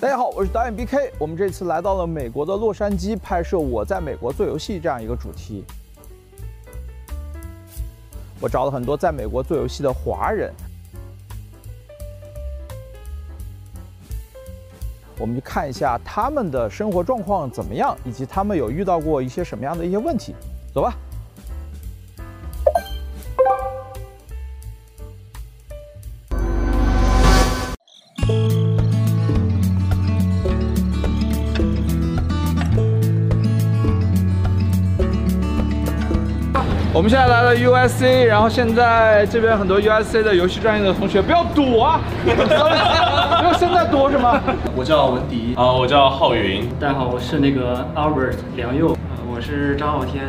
大家好，我是导演 BK。我们这次来到了美国的洛杉矶，拍摄《我在美国做游戏》这样一个主题。我找了很多在美国做游戏的华人，我们去看一下他们的生活状况怎么样，以及他们有遇到过一些什么样的一些问题。走吧。了 USC，然后现在这边很多 USC 的游戏专业的同学不要躲啊！不要现在躲什么？我叫文迪啊，我叫浩云。大家好，我是那个 Albert 梁佑，我是张傲天。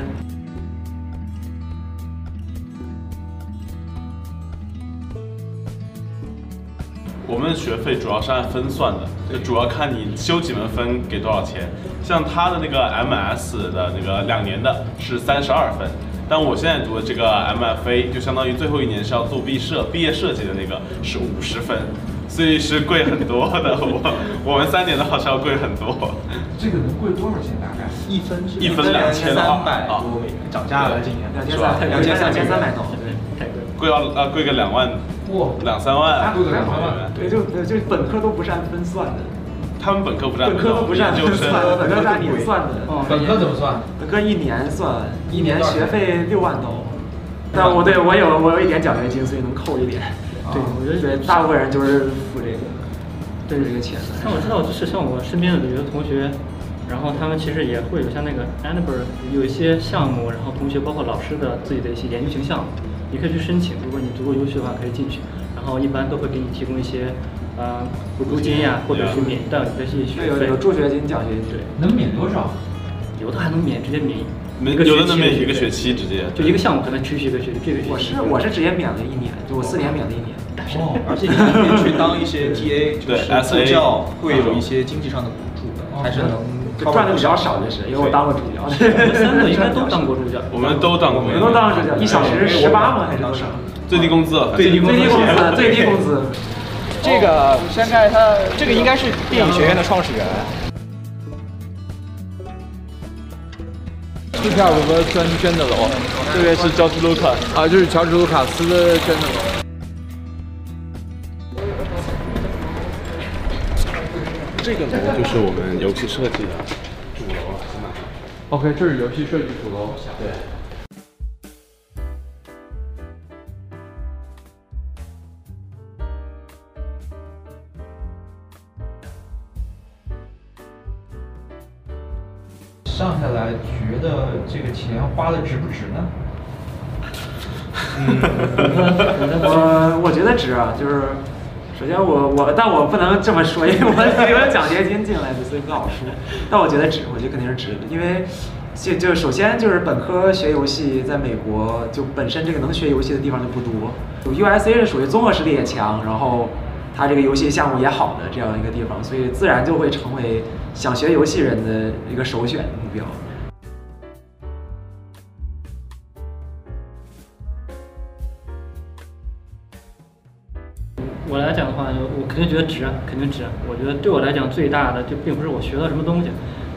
我们的学费主要是按分算的，就主要看你修几门分给多少钱。像他的那个 MS 的那个两年的是三十二分。但我现在读的这个 MFA 就相当于最后一年是要做毕设、毕业设计的那个是五十分，所以是贵很多的。我我们三年的话是要贵很多。这个能贵多少钱？大概一分是一分两千三百多美元，涨价了今年两千三两千三千三百多，对，太贵了。贵要呃贵个两万，哇，两三万，贵个两三万。对，就就本科都不是按分算的。他们本科不占本科都不是按分算，本科是按年算的。本科怎么算？本科一年算，一年学费六万多。但我对我有我有一点奖学金，所以能扣一点。对，我觉得大部分人就是付这个，对这个钱。但我知道，就是像我身边的有些同学，然后他们其实也会有像那个 a n b e r 有一些项目，然后同学包括老师的自己的一些研究型项目，你可以去申请。如果你足够优秀的话，可以进去。然后一般都会给你提供一些。呃，补助金呀，或者是免掉你的这些学费。有有助学金、奖学金，对。能免多少？有的还能免，直接免一个学期。有的能免一个学期，直接。就一个项目可能持续一个学期，这个学期。我是我是直接免了一年，就我四年免了一年。哦，而且 你可以去当一些 TA，就是助教，会有一些经济上的补助的，还是能赚的比较少，就是因为我当过助教。我们三个应该都当过助教。我们都当过。我们都当过助教，一小时十八吗？还是多少？最低工资。最低工资。最低工资。这个先看一下，这个应该是电影学院的创始人。斯皮尔伯格捐捐的楼，这边是乔治卢卡啊，就是乔治卢卡斯捐的楼。这个楼就是我们游戏设计的主楼了，OK，这是游戏设计主楼，对。这个钱花的值不值呢？嗯，我我觉得值啊，就是首先我我，但我不能这么说，因为我有奖学金进来的，所以不好说。但我觉得值，我觉得肯定是值的，因为就就首先就是本科学游戏，在美国就本身这个能学游戏的地方就不多 USA 是属于综合实力也强，然后。它这个游戏项目也好的这样一个地方，所以自然就会成为想学游戏人的一个首选目标。我来讲的话，我肯定觉得值啊，肯定值。我觉得对我来讲最大的就并不是我学到什么东西，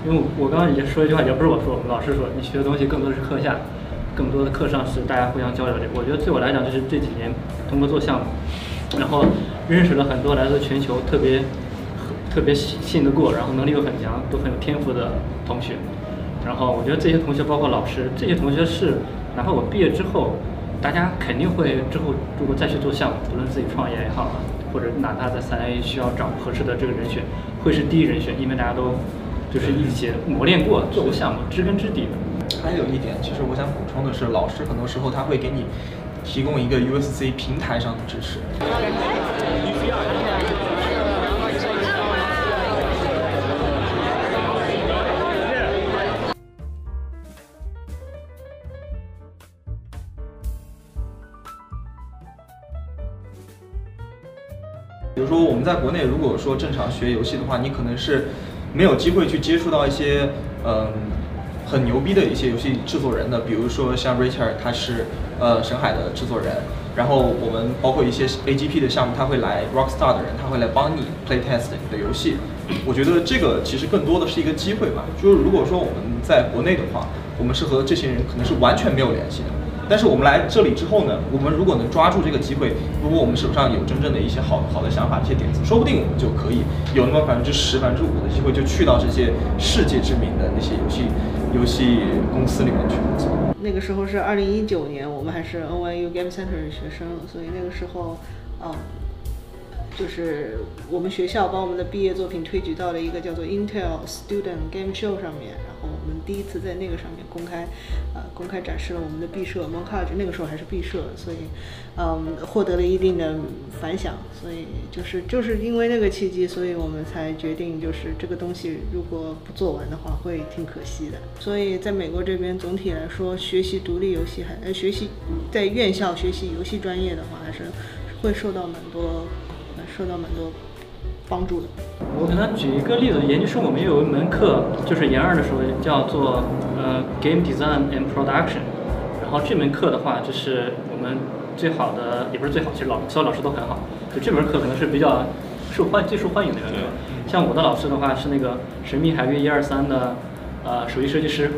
因为我刚刚也说一句话，也不是我说，我们老师说，你学的东西更多的是课下，更多的课上是大家互相交流的。我觉得对我来讲，就是这几年通过做项目。然后认识了很多来自全球特别特别信得过，然后能力又很强，都很有天赋的同学。然后我觉得这些同学包括老师，这些同学是哪怕我毕业之后，大家肯定会之后如果再去做项目，不论自己创业也好，或者哪怕在三 A 需要找合适的这个人选，会是第一人选，因为大家都就是一起磨练过，做过项目，知根知底的。还有一点，其实我想补充的是，老师很多时候他会给你。提供一个 USC 平台上的支持。在国内如果说正常学游戏的话，你可能是没有机会去接触到一些嗯很牛逼的一些游戏制作人的，比如说像 Richard，他是。呃，神海的制作人，然后我们包括一些 A G P 的项目，他会来 Rockstar 的人，他会来帮你 play test 你的游戏，我觉得这个其实更多的是一个机会吧。就是如果说我们在国内的话，我们是和这些人可能是完全没有联系的。但是我们来这里之后呢，我们如果能抓住这个机会，如果我们手上有真正的一些好好的想法、一些点子，说不定我们就可以有那么百分之十、百分之五的机会，就去到这些世界知名的那些游戏游戏公司里面去工作。那个时候是二零一九年，我们还是 NYU Game Center 的学生，所以那个时候，嗯，就是我们学校把我们的毕业作品推举到了一个叫做 Intel Student Game Show 上面，我们第一次在那个上面公开，呃，公开展示了我们的毕设 Mon College，那个时候还是毕设，所以，嗯，获得了一定的反响，所以就是就是因为那个契机，所以我们才决定就是这个东西如果不做完的话会挺可惜的。所以在美国这边总体来说，学习独立游戏还呃学习在院校学习游戏专业的话，还是会受到蛮多。受到蛮多帮助的。我给他举一个例子，研究生我们有一门课，就是研二的时候叫做呃 Game Design and Production，然后这门课的话，就是我们最好的，也不是最好，其实老所有老师都很好，就这门课可能是比较受欢最受欢迎的一门课。像我的老师的话是那个《神秘海域一二三》的呃首席设计师，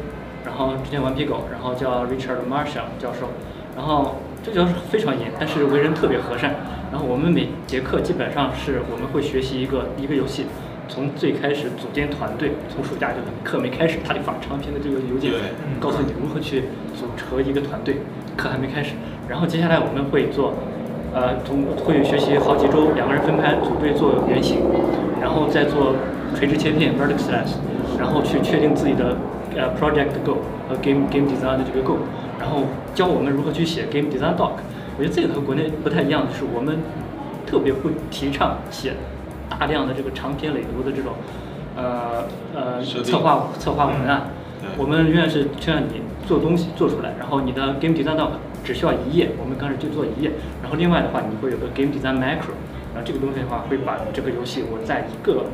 然后之前顽皮狗，然后叫 Richard Marshall 教授，然后这教授非常严，但是为人特别和善。然后我们每节课基本上是我们会学习一个一个游戏，从最开始组建团队，从暑假就课没开始，他就发长篇的这个邮件，告诉你如何去组成一个团队。课还没开始，然后接下来我们会做，呃，从会学习好几周，两个人分开组队做原型，然后再做垂直切片 vertex slash，然后去确定自己的呃 project goal 和 game game design 的这个 goal，然后教我们如何去写 game design doc。我觉得这个和国内不太一样的是，我们特别不提倡写大量的这个长篇累牍的这种呃呃策划策划文案。我们永远是就像你做东西做出来，然后你的 game design doc 只需要一页，我们刚开始就做一页。然后另外的话，你会有个 game design macro，然后这个东西的话会把这个游戏我在一个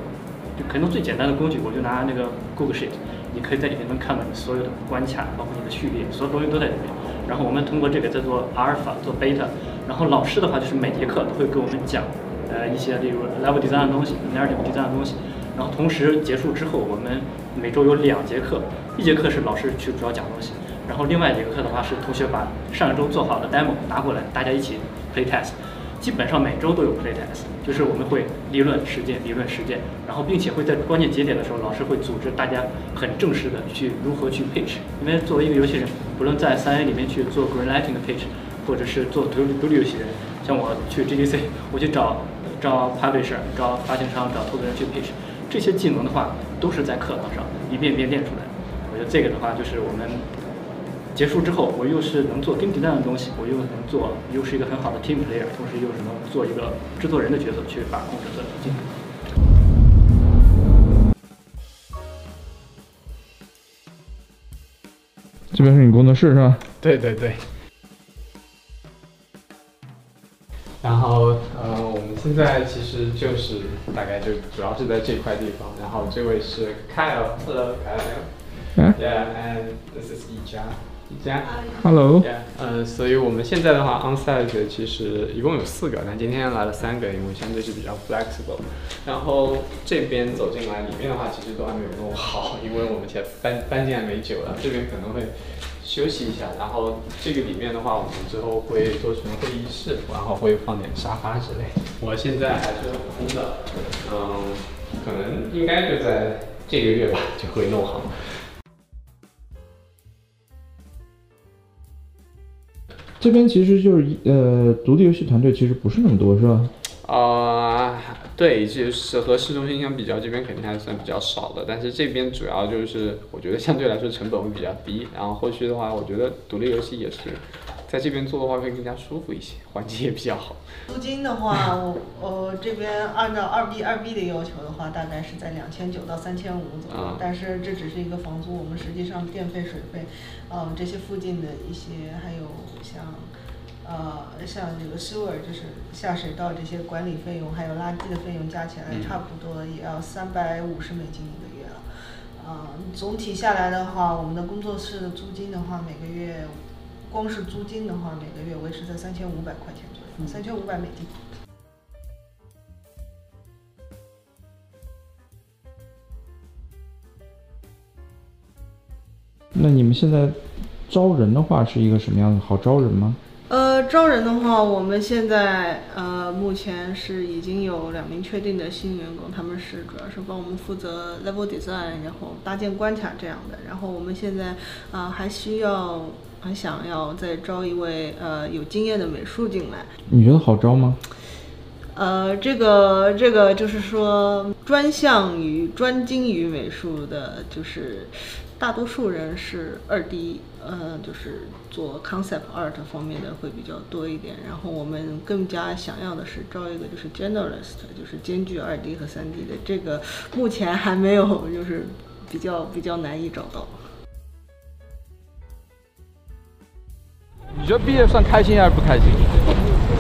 就可能最简单的工具，我就拿那个 Google Sheet，你可以在里面能看到你所有的关卡，包括你的序列，所有东西都在里面。然后我们通过这个在做阿尔法，做贝塔。然后老师的话就是每节课都会给我们讲，呃一些例如 level design 的东西，narrative design 的东西。然后同时结束之后，我们每周有两节课，一节课是老师去主要讲东西，然后另外一节课的话是同学把上一周做好的 demo 拿过来，大家一起 play test。基本上每周都有 play test，就是我们会理论实践，理论实践，然后并且会在关键节点的时候，老师会组织大家很正式的去如何去 pitch。因为作为一个游戏人，不论在三 A 里面去做 greenlighting 的 pitch，或者是做独立独立游戏人，像我去 GDC，我去找找 publisher，找发行商，找投资人去 pitch，这些技能的话都是在课堂上一遍遍练出来的。我觉得这个的话就是我们。结束之后，我又是能做 game design 的东西，我又能做，又是一个很好的 team player，同时又是能做一个制作人的角色去把控整个进度。这边是你工作室是吧？对对对。然后呃，我们现在其实就是大概就主要是在这块地方。然后这位是 Kyle，Hello，Kyle。Yeah，and this is 一家。家，Hello，呃，所以我们现在的话，onsite 其实一共有四个，但今天来了三个，因为相对是比较 flexible。然后这边走进来，里面的话其实都还没有弄好，因为我们前搬搬进来没久了，这边可能会休息一下。然后这个里面的话，我们之后会做成会议室，然后会放点沙发之类。我现在还是空的，嗯，可能应该就在这个月吧就会弄好。这边其实就是一呃，独立游戏团队其实不是那么多，是吧？啊，对，就是和市中心相比较，这边肯定还算比较少的。但是这边主要就是，我觉得相对来说成本会比较低。然后后续的话，我觉得独立游戏也是。在这边做的话会更加舒服一些，环境也比较好。租金的话，我呃这边按照二 B 二 B 的要求的话，大概是在两千九到三千五左右。但是这只是一个房租，我们实际上电费、水费，嗯这些附近的一些，还有像呃像这个 sewer 就是下水道这些管理费用，还有垃圾的费用加起来，差不多也要三百五十美金一个月了。嗯，总体下来的话，我们的工作室的租金的话，每个月。光是租金的话每个月维持在三千五百块钱左右三千五百美金。那你们现在招人的话是一个什么样的好招人吗？呃招人的话我们现在呃目前是已经有两名确定的新员工他们是主要是帮我们负责 level design 然后搭建关卡这样的然后我们现在啊还需要还想要再招一位呃有经验的美术进来。你觉得好招吗？呃，这个这个就是说，专项于专精于美术的，就是大多数人是二 D，呃，就是做 concept art 方面的会比较多一点。然后我们更加想要的是招一个就是 generalist，就是兼具二 D 和三 D 的。这个目前还没有，就是比较比较难以找到。你觉得毕业算开心还是不开心？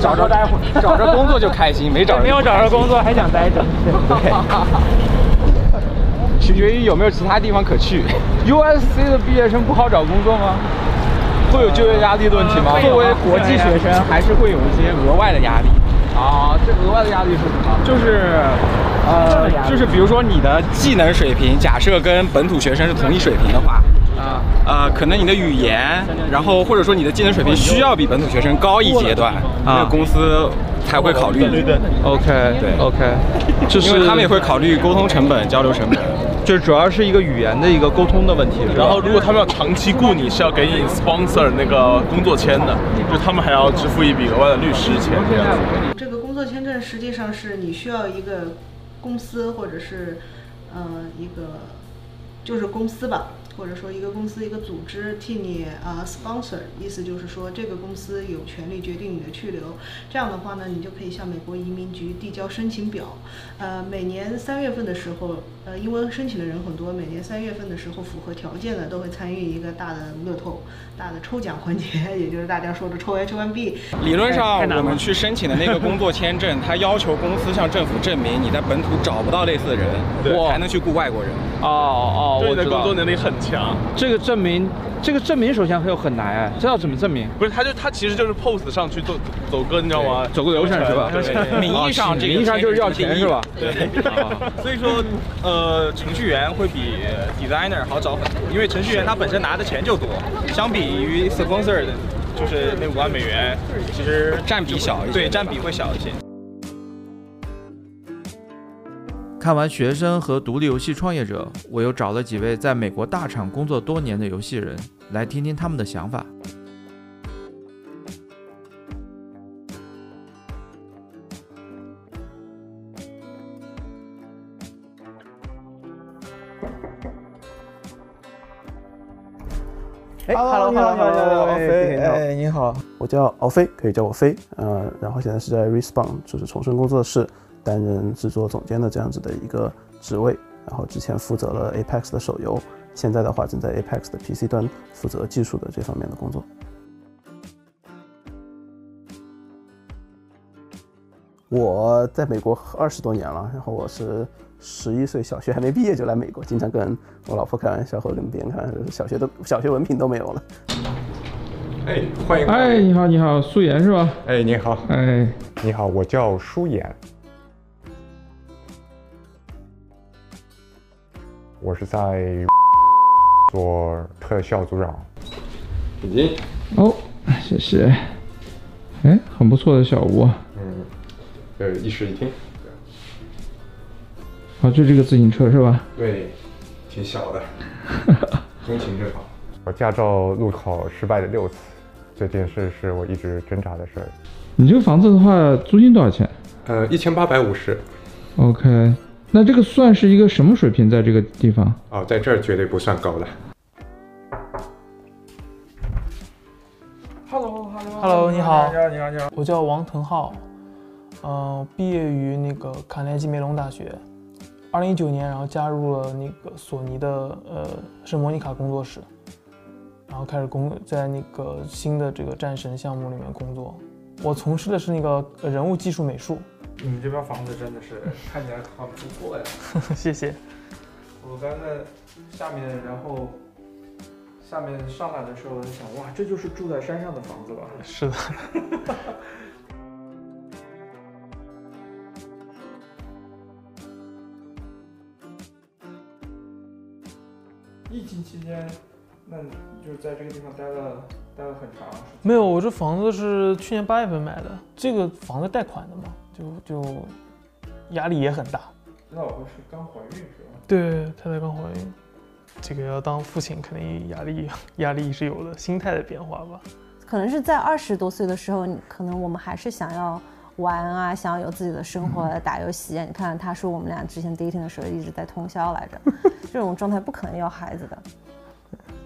找着待会儿，找着工作就开心，没找着 没有找着工作还想待着。取决于有没有其他地方可去。USC 的毕业生不好找工作吗？会有就业压力的问题吗？作为国际学生，还是会有一些额外的压力。啊，这额外的压力是什么？就是，呃，就是比如说你的技能水平，假设跟本土学生是同一水平的话，啊，呃，可能你的语言，然后或者说你的技能水平需要比本土学生高一阶段，那公司才会考虑。OK，对，OK，就因为他们也会考虑沟通成本、交流成本。就主要是一个语言的一个沟通的问题，然后如果他们要长期雇你，是要给你 sponsor 那个工作签的，就他们还要支付一笔额外的律师钱这样子。这个工作签证实际上是你需要一个公司或者是呃一个就是公司吧，或者说一个公司一个组织替你啊、sponsor，意思就是说这个公司有权利决定你的去留。这样的话呢，你就可以向美国移民局递交申请表。呃，每年三月份的时候，呃，因为申请的人很多，每年三月份的时候符合条件的都会参与一个大的乐透、大的抽奖环节，也就是大家说的抽 H1B。理论上，我们去申请的那个工作签证，它要求公司向政府证明你在本土找不到类似的人，才能去雇外国人。哦哦，对你的我知道工作能力很强。这个证明，这个证明首先又很难哎，这要怎么证明？不是，他就他其实就是 pose 上去走走歌，你知道吗？走个流程是吧？对名义上这个名义上就是要钱是吧？对，所以说，呃，程序员会比 designer 好找很多，因为程序员他本身拿的钱就多，相比于 sponsor 的，就是那五万美元，其实占比小一些。对占比会小一些。看完学生和独立游戏创业者，我又找了几位在美国大厂工作多年的游戏人，来听听他们的想法。哎，Hello Hello Hello，敖飞，哎，你好，我叫敖飞，可以叫我飞，呃，然后现在是在 Respawn，就是重生工作室担任制作总监的这样子的一个职位，然后之前负责了 Apex 的手游，现在的话正在 Apex 的 PC 端负责技术的这方面的工作。我在美国二十多年了，然后我是十一岁小学还没毕业就来美国，经常跟我老婆开玩笑和跟别人开玩笑，小学都小学文凭都没有了。哎，欢迎。哎，你好，你好，素颜是吧？哎，你好。哎，你好，我叫舒妍，我是在做特效组长。已经。哦，谢谢。哎，很不错的小屋啊。嗯，呃，一室一厅。啊，就这个自行车是吧？对，挺小的，通勤正好。我驾照路考失败了六次，这件事是我一直挣扎的事儿。你这个房子的话，租金多少钱呃，一千八百五十。？OK，那这个算是一个什么水平？在这个地方？哦，在这儿绝对不算高的。Hello，你好，你好，你好，你好，我叫王腾浩，嗯、毕业于那个卡耐基梅隆大学，二零一九年，然后加入了那个索尼的呃圣莫妮卡工作室，然后开始工在那个新的这个战神项目里面工作。我从事的是那个呃人物技术美术。你们这边房子真的是 看起来很不错呀。谢谢。我刚在下面，然后下面上来的时候，我就想，哇，这就是住在山上的房子吧？是的。疫情期间，那你就是在这个地方待了待了很长时间。没有，我这房子是去年八月份买的，这个房子贷款的嘛，就就压力也很大。老婆是刚怀孕是吧？对，太太刚怀孕，这个要当父亲肯定压力 压力是有的，心态的变化吧。可能是在二十多岁的时候，可能我们还是想要玩啊，想要有自己的生活，打游戏。你看，他说我们俩之前 dating 的时候一直在通宵来着，这种状态不可能要孩子的。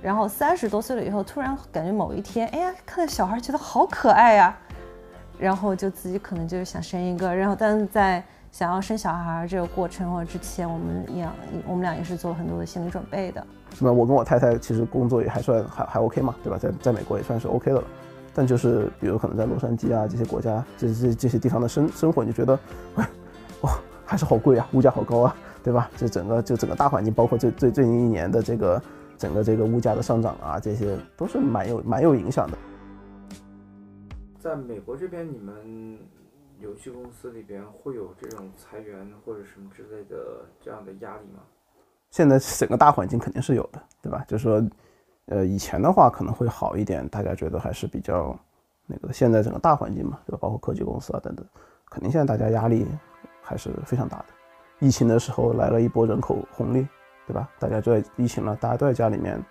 然后三十多岁了以后，突然感觉某一天，哎呀，看到小孩觉得好可爱呀，然后就自己可能就是想生一个。然后，但是在想要生小孩这个过程或者之前，我们俩我们俩也是做了很多的心理准备的。是吧？我跟我太太其实工作也还算还还 OK 嘛，对吧？在在美国也算是 OK 的了。但就是比如可能在洛杉矶啊这些国家，这这这些地方的生生活，你就觉得，哇，还是好贵啊，物价好高啊，对吧？这整个就整个大环境，包括最最最近一年的这个整个这个物价的上涨啊，这些都是蛮有蛮有影响的。在美国这边，你们游戏公司里边会有这种裁员或者什么之类的这样的压力吗？现在整个大环境肯定是有的，对吧？就是说，呃，以前的话可能会好一点，大家觉得还是比较那个。现在整个大环境嘛，对吧？包括科技公司啊等等，肯定现在大家压力还是非常大的。疫情的时候来了一波人口红利，对吧？大家都在疫情了，大家都在家里面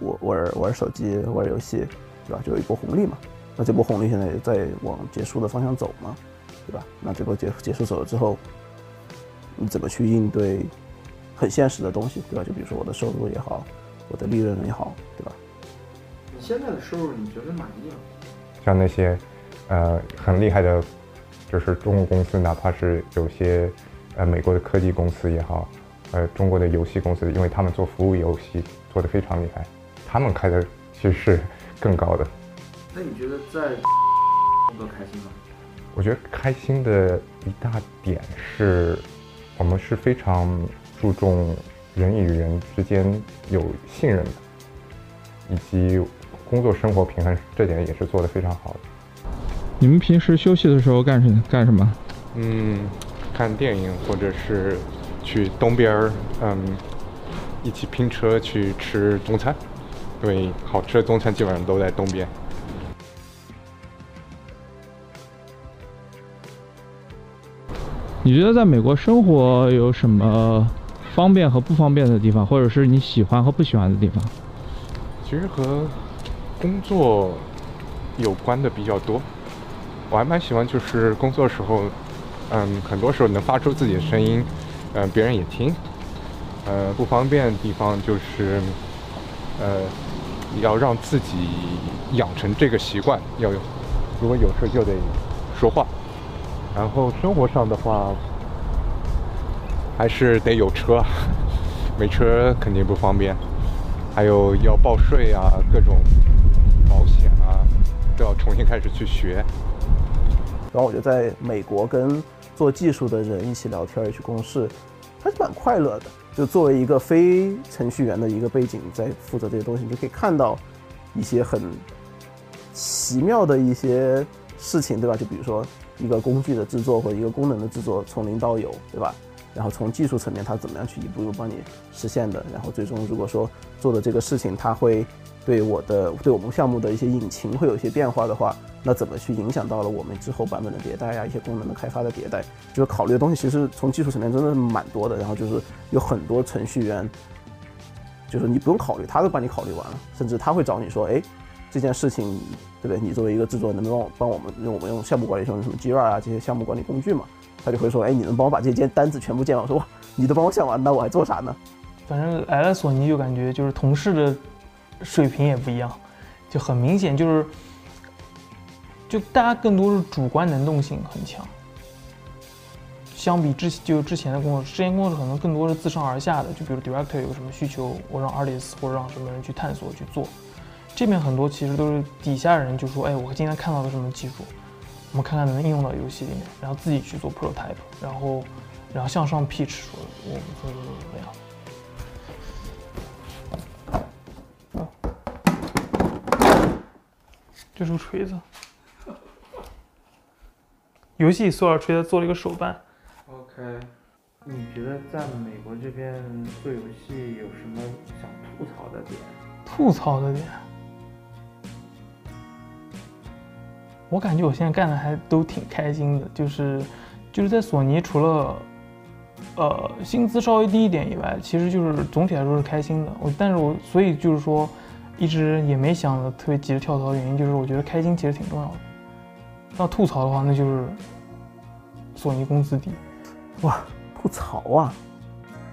玩玩玩手机、玩游戏，对吧？就有一波红利嘛。那这波红利现在也在往结束的方向走嘛，对吧？那这波结结束走了之后，你怎么去应对？很现实的东西，对吧？就比如说我的收入也好，我的利润也好，对吧？你现在的收入你觉得满意吗？像那些，呃，很厉害的，就是中国公司，哪怕是有些，呃，美国的科技公司也好，呃，中国的游戏公司，因为他们做服务游戏做得非常厉害，他们开的其实是更高的。那你觉得在工作开心吗？我觉得开心的一大点是，我们是非常。注重人与人之间有信任的，以及工作生活平衡，这点也是做得非常好的。你们平时休息的时候干什干什么？嗯，看电影，或者是去东边儿，嗯，一起拼车去吃中餐。因为好吃的中餐基本上都在东边。你觉得在美国生活有什么？方便和不方便的地方，或者是你喜欢和不喜欢的地方，其实和工作有关的比较多。我还蛮喜欢，就是工作时候，嗯，很多时候能发出自己的声音，嗯，别人也听。呃，不方便的地方就是，呃，要让自己养成这个习惯，要有，如果有事就得说话。然后生活上的话。还是得有车，没车肯定不方便。还有要报税啊，各种保险啊，都要重新开始去学。然后我就在美国跟做技术的人一起聊天、一起共事，还是蛮快乐的。就作为一个非程序员的一个背景，在负责这些东西，你就可以看到一些很奇妙的一些事情，对吧？就比如说一个工具的制作或者一个功能的制作，从零到有，对吧？然后从技术层面，它怎么样去一步一步帮你实现的？然后最终，如果说做的这个事情，它会对我的对我们项目的一些引擎会有一些变化的话，那怎么去影响到了我们之后版本的迭代呀？一些功能的开发的迭代，就是考虑的东西，其实从技术层面真的是蛮多的。然后就是有很多程序员，就是你不用考虑，他都帮你考虑完了，甚至他会找你说，哎，这件事情，对不对？你作为一个制作人，能不能帮我们用我们用项目管理用什么 Jira 啊这些项目管理工具嘛？他就会说：“哎，你能帮我把这件单子全部建完？”说：“哇，你都帮我想完，那我还做啥呢？”反正来了索尼就感觉就是同事的水平也不一样，就很明显就是，就大家更多是主观能动性很强。相比之就之前的工作，之前工作可能更多是自上而下的，就比如 director 有什么需求，我让 artist 或者让什么人去探索去做。这边很多其实都是底下人就说：“哎，我今天看到了什么技术。”我们看看能应用到游戏里面，然后自己去做 prototype，然后，然后向上 pitch 说我们做的怎么样？这是个锤子，游戏索尔锤子做了一个手办。OK，你觉得在美国这边做游戏有什么想吐槽的点？吐槽的点，我感觉我现在干的还都挺开心的，就是就是在索尼除了呃薪资稍微低一点以外，其实就是总体来说是开心的。我但是我所以就是说一直也没想着特别急着跳槽的原因，就是我觉得开心其实挺重要的。那吐槽的话，那就是索尼工资低。哇，吐槽啊，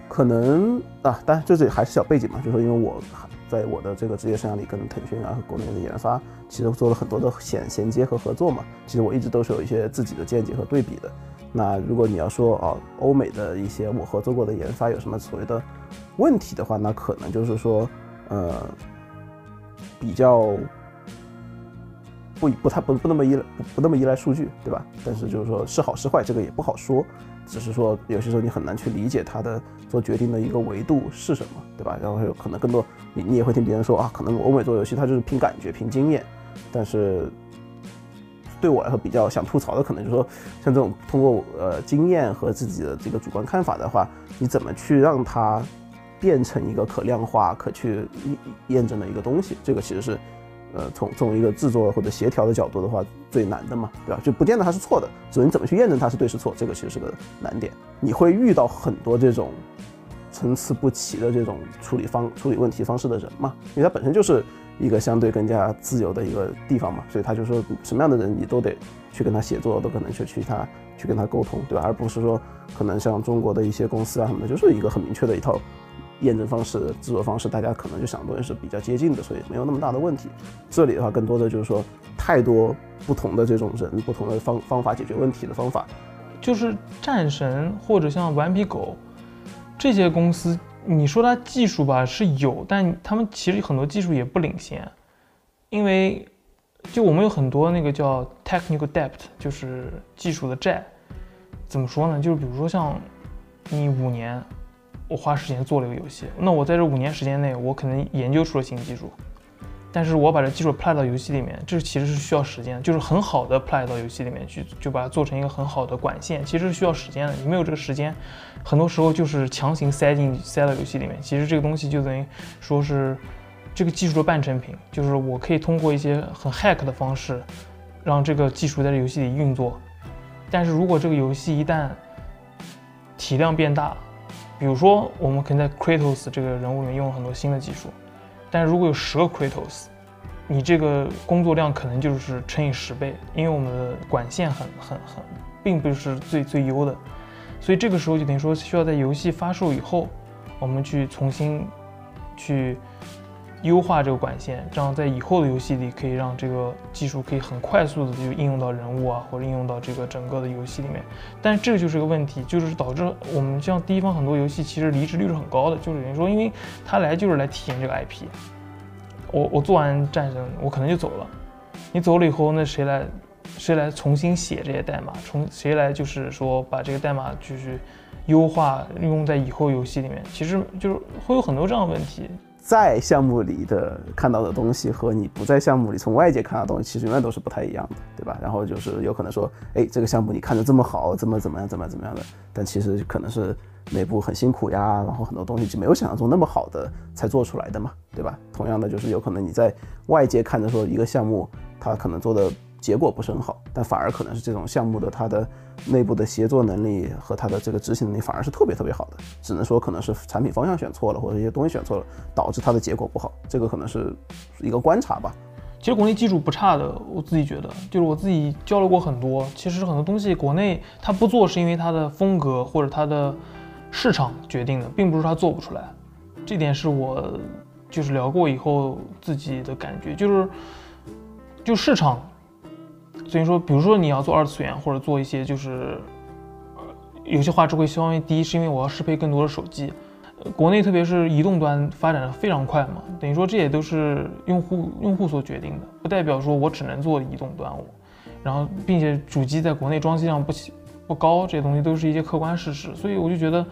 可能啊，当然这是还是小背景嘛，就是说因为我在我的这个职业生涯里跟腾讯啊和国内的研发其实做了很多的衔衔接和合作嘛，其实我一直都是有一些自己的见解和对比的。那如果你要说啊，欧美的一些我合作过的研发有什么所谓的问题的话，那可能就是说呃比较。不不太不不那么依赖不那么依赖数据，对吧？但是就是说是好是坏，这个也不好说。只是说有些时候你很难去理解他的做决定的一个维度是什么，对吧？然后有可能更多你你也会听别人说啊，可能欧美做游戏它就是凭感觉凭经验。但是对我来说比较想吐槽的，可能就是说像这种通过呃经验和自己的这个主观看法的话，你怎么去让它变成一个可量化、可去验证的一个东西？这个其实是。呃，从从一个制作或者协调的角度的话，最难的嘛，对吧？就不见得它是错的，所以你怎么去验证它是对是错，这个其实是个难点。你会遇到很多这种参差不齐的这种处理方处理问题方式的人嘛，因为它本身就是一个相对更加自由的一个地方嘛，所以他就说什么样的人你都得去跟他协作，都可能去去他去跟他沟通，对吧？而不是说可能像中国的一些公司啊什么的，就是一个很明确的一套。验证方式、制作方式，大家可能就想的东西是比较接近的，所以没有那么大的问题。这里的话，更多的就是说，太多不同的这种人、不同的方方法解决问题的方法。就是战神或者像顽皮狗这些公司，你说它技术吧是有，但他们其实很多技术也不领先，因为就我们有很多那个叫 technical debt，就是技术的债。怎么说呢？就是比如说像你五年。我花时间做了一个游戏，那我在这五年时间内，我可能研究出了新技术，但是我把这技术 apply 到游戏里面，这其实是需要时间，就是很好的 apply 到游戏里面去，就把它做成一个很好的管线，其实是需要时间的。你没有这个时间，很多时候就是强行塞进塞到游戏里面，其实这个东西就等于说是这个技术的半成品，就是我可以通过一些很 hack 的方式，让这个技术在这游戏里运作，但是如果这个游戏一旦体量变大，比如说，我们可以在 cratos 这个人物里面用很多新的技术，但如果有十个 cratos，你这个工作量可能就是乘以十倍，因为我们的管线很很很，并不是最最优的，所以这个时候就等于说需要在游戏发售以后，我们去重新去。优化这个管线，这样在以后的游戏里可以让这个技术可以很快速的就应用到人物啊，或者应用到这个整个的游戏里面。但是这个就是个问题，就是导致我们像第一方很多游戏其实离职率是很高的，就是等于说，因为他来就是来体验这个 IP。我我做完战神，我可能就走了。你走了以后，那谁来谁来重新写这些代码？重谁来就是说把这个代码继续优化用在以后游戏里面？其实就是会有很多这样的问题。在项目里的看到的东西和你不在项目里从外界看到的东西，其实永远都是不太一样的，对吧？然后就是有可能说，哎，这个项目你看着这么好，怎么怎么样，怎么怎么样的，但其实可能是内部很辛苦呀，然后很多东西就没有想象中那么好的才做出来的嘛，对吧？同样的，就是有可能你在外界看着说一个项目，它可能做的。结果不是很好，但反而可能是这种项目的它的内部的协作能力和它的这个执行能力反而是特别特别好的。只能说可能是产品方向选错了，或者一些东西选错了，导致它的结果不好。这个可能是一个观察吧。其实国内技术不差的，我自己觉得，就是我自己交流过很多。其实很多东西国内它不做，是因为它的风格或者它的市场决定的，并不是它做不出来。这点是我就是聊过以后自己的感觉，就是就市场。所以说，比如说你要做二次元，或者做一些就是，呃，有些画质会稍微低，是因为我要适配更多的手机。国内特别是移动端发展的非常快嘛，等于说这也都是用户用户所决定的，不代表说我只能做移动端。我，然后并且主机在国内装机量不不高，这些东西都是一些客观事实。所以我就觉得。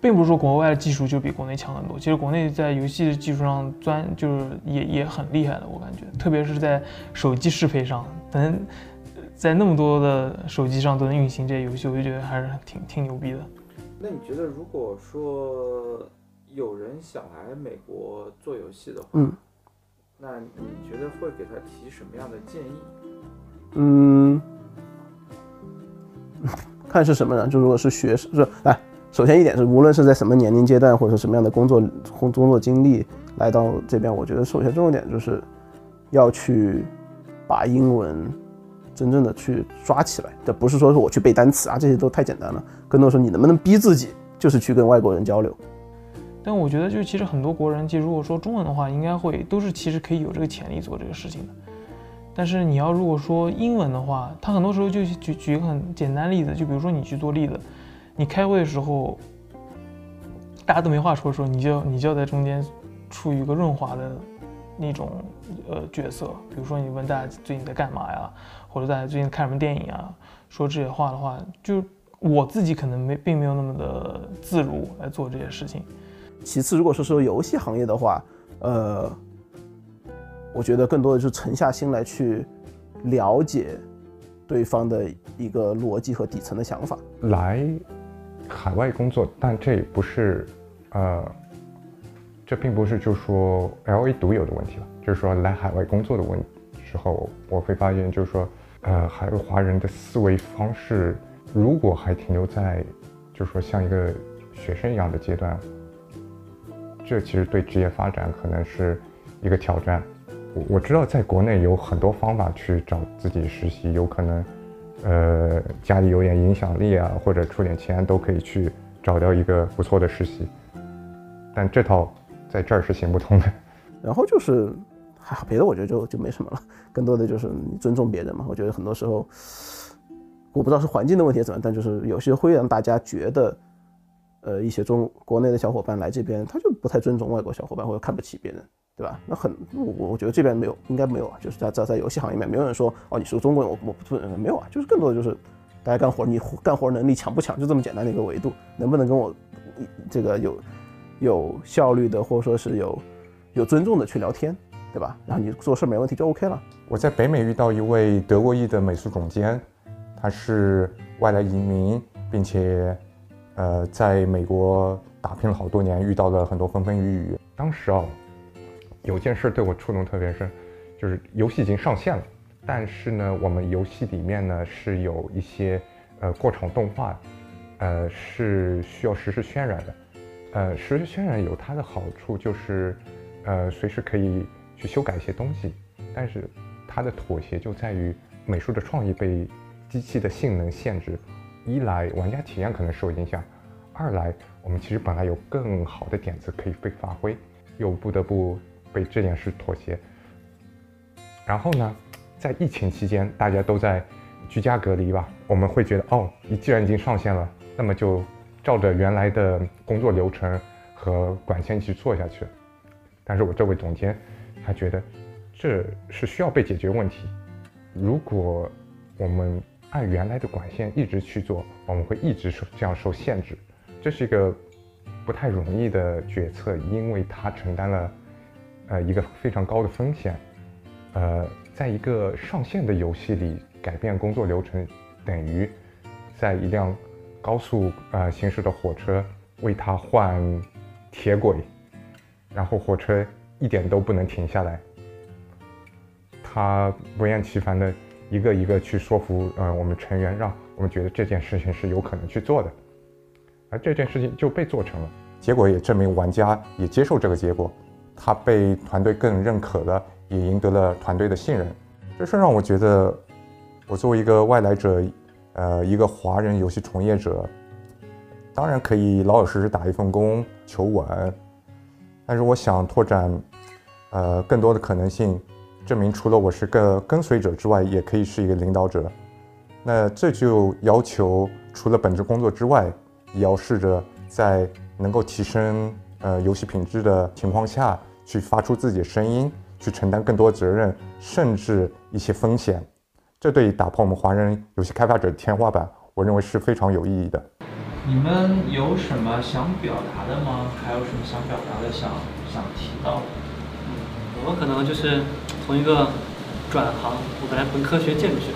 并不是说国外的技术就比国内强很多，其实国内在游戏的技术上钻就是也也很厉害的，我感觉，特别是在手机适配上，能在那么多的手机上都能运行这些游戏，我就觉得还是挺挺牛逼的。那你觉得，如果说有人想来美国做游戏的话，嗯，那你觉得会给他提什么样的建议？嗯，看是什么人，就如果是学生，是哎，首先一点是，无论是在什么年龄阶段或者是什么样的工作工作经历来到这边，我觉得首先重点就是要去把英文真正的去抓起来。这不是说是我去背单词啊，这些都太简单了，更多是你能不能逼自己，就是去跟外国人交流。但我觉得，就其实很多国人，就如果说中文的话，应该会都是其实可以有这个潜力做这个事情的。但是你要如果说英文的话，他很多时候就举举一个很简单例子，就比如说你去做例子，你开会的时候，大家都没话说的时候，你就你就要在中间处于一个润滑的那种呃角色。比如说你问大家最近在干嘛呀，或者大家最近看什么电影啊，说这些话的话，就我自己可能没并没有那么的自如来做这些事情。其次，如果说说游戏行业的话，呃。我觉得更多的是沉下心来去了解对方的一个逻辑和底层的想法。来海外工作，但这也不是，呃，这并不是就说 L A 独有的问题了。就是说来海外工作的问时候，我会发现，就是说，呃，海外华人的思维方式，如果还停留在，就是说像一个学生一样的阶段，这其实对职业发展可能是一个挑战。我我知道，在国内有很多方法去找自己实习，有可能，呃，家里有点影响力啊，或者出点钱都可以去找到一个不错的实习。但这套在这儿是行不通的。然后就是，还好，别的我觉得就就没什么了。更多的就是尊重别人嘛。我觉得很多时候，我不知道是环境的问题还是怎么，但就是有些会让大家觉得，呃，一些中国内的小伙伴来这边，他就不太尊重外国小伙伴，或者看不起别人。对吧？那很，我我觉得这边没有，应该没有啊。就是在在在游戏行业里面，没有人说哦，你是个中国人，我我不尊没有啊。就是更多的就是大家干活，你干活能力强不强，就这么简单的一个维度，能不能跟我这个有有效率的，或者说是有有尊重的去聊天，对吧？然后你做事没问题就 OK 了。我在北美遇到一位德国裔的美术总监，他是外来移民，并且呃在美国打拼了好多年，遇到了很多风风雨雨。当时啊。有件事对我触动特别深，就是游戏已经上线了，但是呢，我们游戏里面呢是有一些呃过场动画，呃是需要实时渲染的，呃实时渲染有它的好处就是，呃随时可以去修改一些东西，但是它的妥协就在于美术的创意被机器的性能限制，一来玩家体验可能受影响，二来我们其实本来有更好的点子可以被发挥，又不得不。为这件事妥协，然后呢，在疫情期间，大家都在居家隔离吧，我们会觉得，哦，你既然已经上线了，那么就照着原来的工作流程和管线去做下去。但是我这位总监，他觉得这是需要被解决问题。如果我们按原来的管线一直去做，我们会一直受这样受限制。这是一个不太容易的决策，因为他承担了。呃，一个非常高的风险，呃，在一个上线的游戏里改变工作流程，等于在一辆高速呃行驶的火车为它换铁轨，然后火车一点都不能停下来。他不厌其烦的一个一个去说服呃我们成员，让我们觉得这件事情是有可能去做的，而这件事情就被做成了，结果也证明玩家也接受这个结果。他被团队更认可了，也赢得了团队的信任，这是让我觉得，我作为一个外来者，呃，一个华人游戏从业者，当然可以老老实实打一份工求稳，但是我想拓展，呃，更多的可能性，证明除了我是个跟随者之外，也可以是一个领导者。那这就要求除了本职工作之外，也要试着在能够提升呃游戏品质的情况下。去发出自己的声音，去承担更多责任，甚至一些风险，这对于打破我们华人游戏开发者的天花板，我认为是非常有意义的。你们有什么想表达的吗？还有什么想表达的、想想提到的？我可能就是从一个转行，我本来本科学建筑学，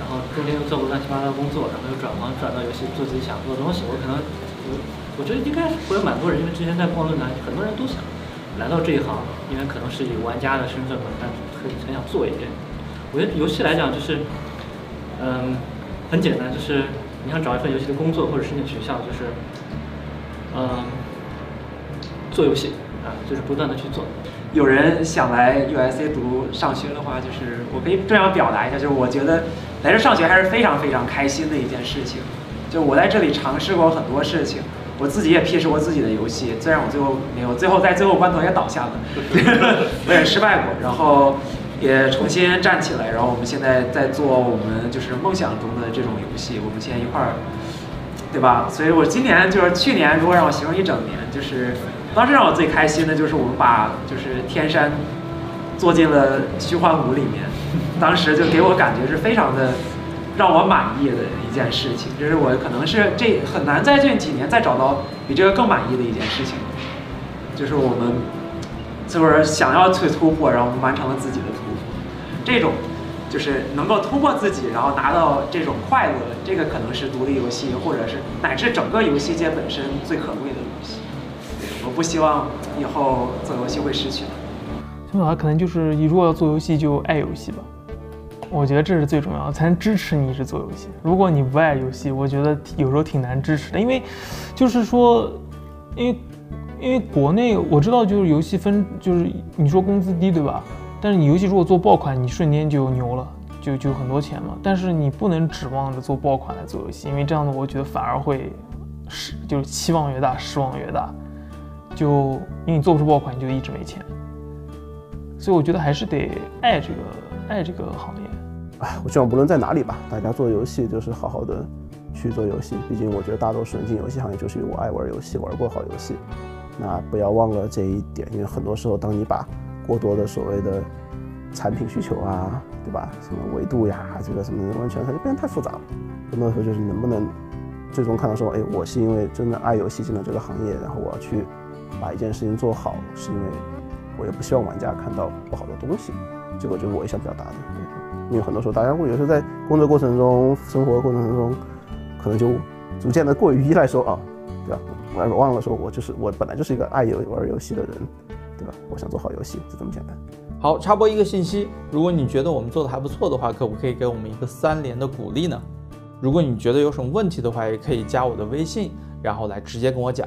然然后中间又做过乱七八糟的工作，然后又转行转到游戏做自己想做的东西。我可能我我觉得应该会有蛮多人，因为之前在逛论坛，很多人都想来到这一行，因为可能是以玩家的身份嘛，但很很想做一点。我觉得游戏来讲就是，嗯，很简单，就是你想找一份游戏的工作或者申请学校，就是，嗯，做游戏啊，就是不断的去做。有人想来 U.S.A. 读上学的话，就是我可以这样表达一下，就是我觉得来这上学还是非常非常开心的一件事情。就我在这里尝试过很多事情，我自己也 pitch 过自己的游戏，虽然我最后没有，最后在最后关头也倒下了，我也失败过，然后也重新站起来，然后我们现在在做我们就是梦想中的这种游戏，我们现在一块儿，对吧？所以我今年就是去年，如果让我形容一整年，就是当时让我最开心的就是我们把就是天山做进了虚幻五里面，当时就给我感觉是非常的让我满意的一件事情，就是我可能是这很难在这几年再找到比这个更满意的一件事情，就是我们就是想要去突破，然后我们完成了自己的突破，这种就是能够突破自己，然后拿到这种快乐，这个可能是独立游戏或者是乃至整个游戏界本身最可贵的东西。我不希望以后做游戏会失去它。从小可能就是你如果要做游戏就爱游戏吧，我觉得这是最重要的，才能支持你一直做游戏。如果你不爱游戏，我觉得有时候挺难支持的，因为就是说，因为因为国内我知道就是游戏分就是你说工资低对吧？但是你游戏如果做爆款，你瞬间就牛了，就就很多钱嘛。但是你不能指望着做爆款来做游戏，因为这样的我觉得反而会失就是期望越大失望越大，就因为你做不出爆款，你就一直没钱。所以我觉得还是得爱这个爱这个行业。哎，我希望不论在哪里吧，大家做游戏就是好好的去做游戏。毕竟我觉得大多数人进游戏行业就是因为我爱玩游戏，玩过好游戏。那不要忘了这一点，因为很多时候当你把过多的所谓的产品需求啊，对吧？什么维度呀，这个什么完全它就变得太复杂了。很多时候就是能不能最终看到说，哎，我是因为真的爱游戏进了这个行业，然后我要去把一件事情做好，是因为我也不希望玩家看到不好的东西。这个就是我也想表达的。因为很多时候大家会有时候在工作过程中、生活过程中，可能就逐渐的过于依赖说啊，对吧？我忘了说我就是我本来就是一个爱游玩游戏的人，对吧？我想做好游戏，就这么简单。好，插播一个信息，如果你觉得我们做的还不错的话，可不可以给我们一个三连的鼓励呢？如果你觉得有什么问题的话，也可以加我的微信，然后来直接跟我讲。